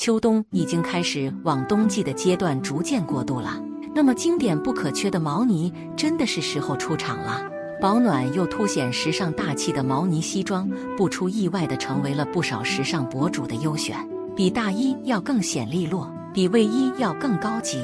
秋冬已经开始往冬季的阶段逐渐过渡了。那么经典不可缺的毛呢，真的是时候出场了。保暖又凸显时尚大气的毛呢西装，不出意外的成为了不少时尚博主的优选。比大衣要更显利落，比卫衣要更高级。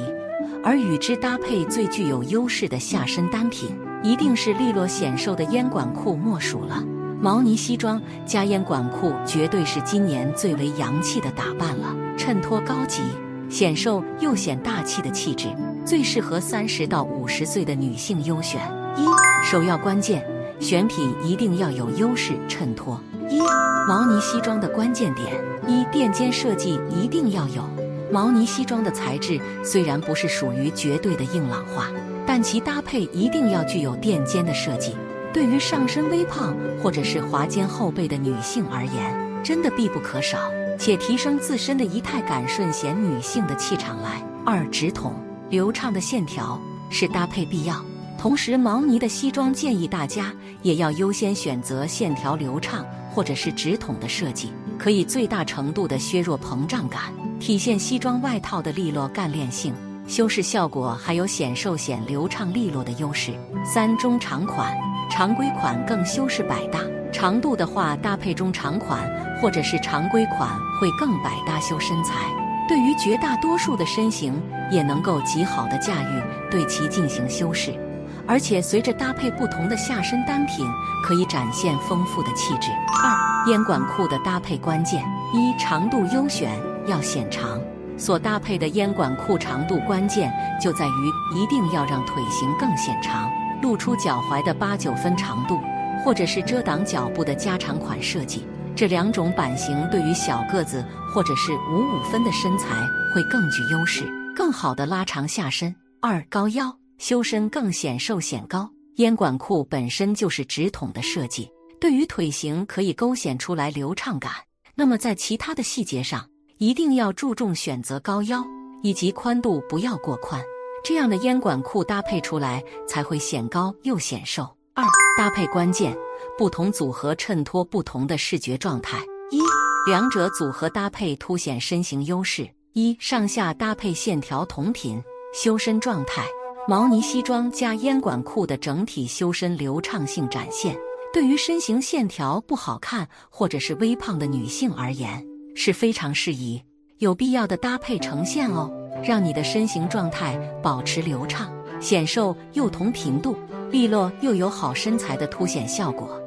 而与之搭配最具有优势的下身单品，一定是利落显瘦的烟管裤莫属了。毛呢西装加烟管裤，绝对是今年最为洋气的打扮了，衬托高级、显瘦又显大气的气质，最适合三十到五十岁的女性优选。一首要关键，选品一定要有优势衬托。一毛呢西装的关键点：一垫肩设计一定要有。毛呢西装的材质虽然不是属于绝对的硬朗化，但其搭配一定要具有垫肩的设计。对于上身微胖或者是滑肩后背的女性而言，真的必不可少，且提升自身的仪态感，顺显女性的气场来。二直筒流畅的线条是搭配必要，同时毛呢的西装建议大家也要优先选择线条流畅或者是直筒的设计，可以最大程度的削弱膨胀感，体现西装外套的利落干练性，修饰效果还有显瘦显流畅利落的优势。三中长款。常规款更修饰百搭，长度的话搭配中长款或者是常规款会更百搭修身材，对于绝大多数的身形也能够极好的驾驭，对其进行修饰。而且随着搭配不同的下身单品，可以展现丰富的气质。二烟管裤的搭配关键一长度优选要显长，所搭配的烟管裤长度关键就在于一定要让腿型更显长。露出脚踝的八九分长度，或者是遮挡脚部的加长款设计，这两种版型对于小个子或者是五五分的身材会更具优势，更好的拉长下身。二高腰修身更显瘦显高，烟管裤本身就是直筒的设计，对于腿型可以勾显出来流畅感。那么在其他的细节上，一定要注重选择高腰以及宽度不要过宽。这样的烟管裤搭配出来才会显高又显瘦。二搭配关键，不同组合衬托不同的视觉状态。一两者组合搭配凸显身形优势。一上下搭配线条同频，修身状态。毛呢西装加烟管裤的整体修身流畅性展现，对于身形线条不好看或者是微胖的女性而言是非常适宜、有必要的搭配呈现哦。让你的身形状态保持流畅、显瘦又同频度，利落又有好身材的凸显效果。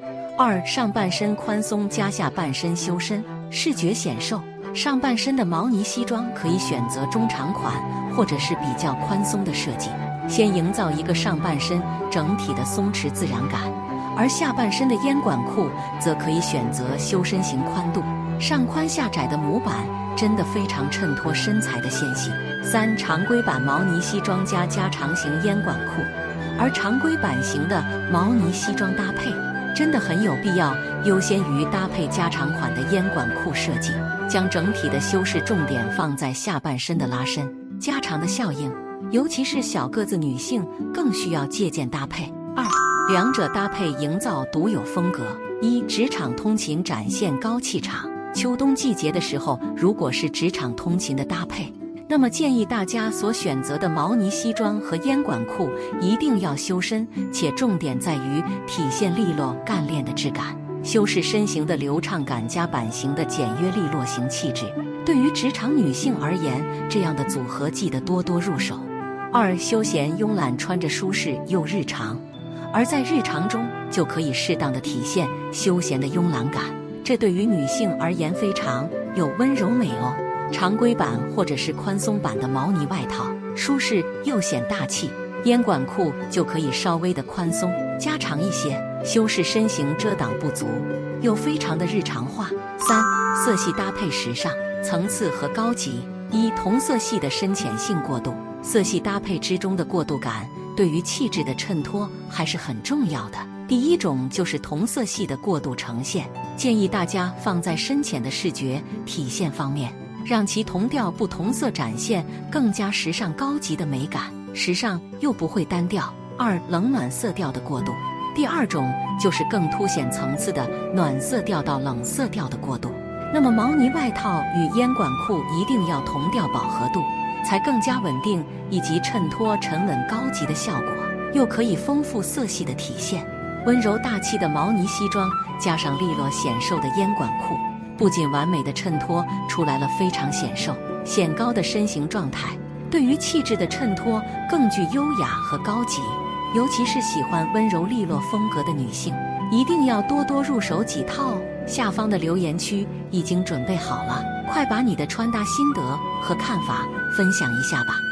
二上半身宽松加下半身修身，视觉显瘦。上半身的毛呢西装可以选择中长款或者是比较宽松的设计，先营造一个上半身整体的松弛自然感。而下半身的烟管裤则可以选择修身型宽度，上宽下窄的模板。真的非常衬托身材的纤细。三常规版毛呢西装加加长型烟管裤，而常规版型的毛呢西装搭配真的很有必要优先于搭配加长款的烟管裤设计，将整体的修饰重点放在下半身的拉伸、加长的效应，尤其是小个子女性更需要借鉴搭配。二两者搭配营造独有风格。一职场通勤展现高气场。秋冬季节的时候，如果是职场通勤的搭配，那么建议大家所选择的毛呢西装和烟管裤一定要修身，且重点在于体现利落干练的质感，修饰身形的流畅感加版型的简约利落型气质。对于职场女性而言，这样的组合记得多多入手。二休闲慵懒，穿着舒适又日常，而在日常中就可以适当的体现休闲的慵懒感。这对于女性而言非常有温柔美哦。常规版或者是宽松版的毛呢外套，舒适又显大气；烟管裤就可以稍微的宽松加长一些，修饰身形，遮挡不足，又非常的日常化。三色系搭配时尚层次和高级。一同色系的深浅性过渡，色系搭配之中的过渡感，对于气质的衬托还是很重要的。第一种就是同色系的过度呈现，建议大家放在深浅的视觉体现方面，让其同调不同色展现更加时尚高级的美感，时尚又不会单调。二冷暖色调的过渡，第二种就是更凸显层次的暖色调到冷色调的过渡，那么毛呢外套与烟管裤一定要同调饱和度，才更加稳定，以及衬托沉稳高级的效果，又可以丰富色系的体现。温柔大气的毛呢西装，加上利落显瘦的烟管裤，不仅完美的衬托出来了非常显瘦显高的身形状态，对于气质的衬托更具优雅和高级。尤其是喜欢温柔利落风格的女性，一定要多多入手几套。下方的留言区已经准备好了，快把你的穿搭心得和看法分享一下吧。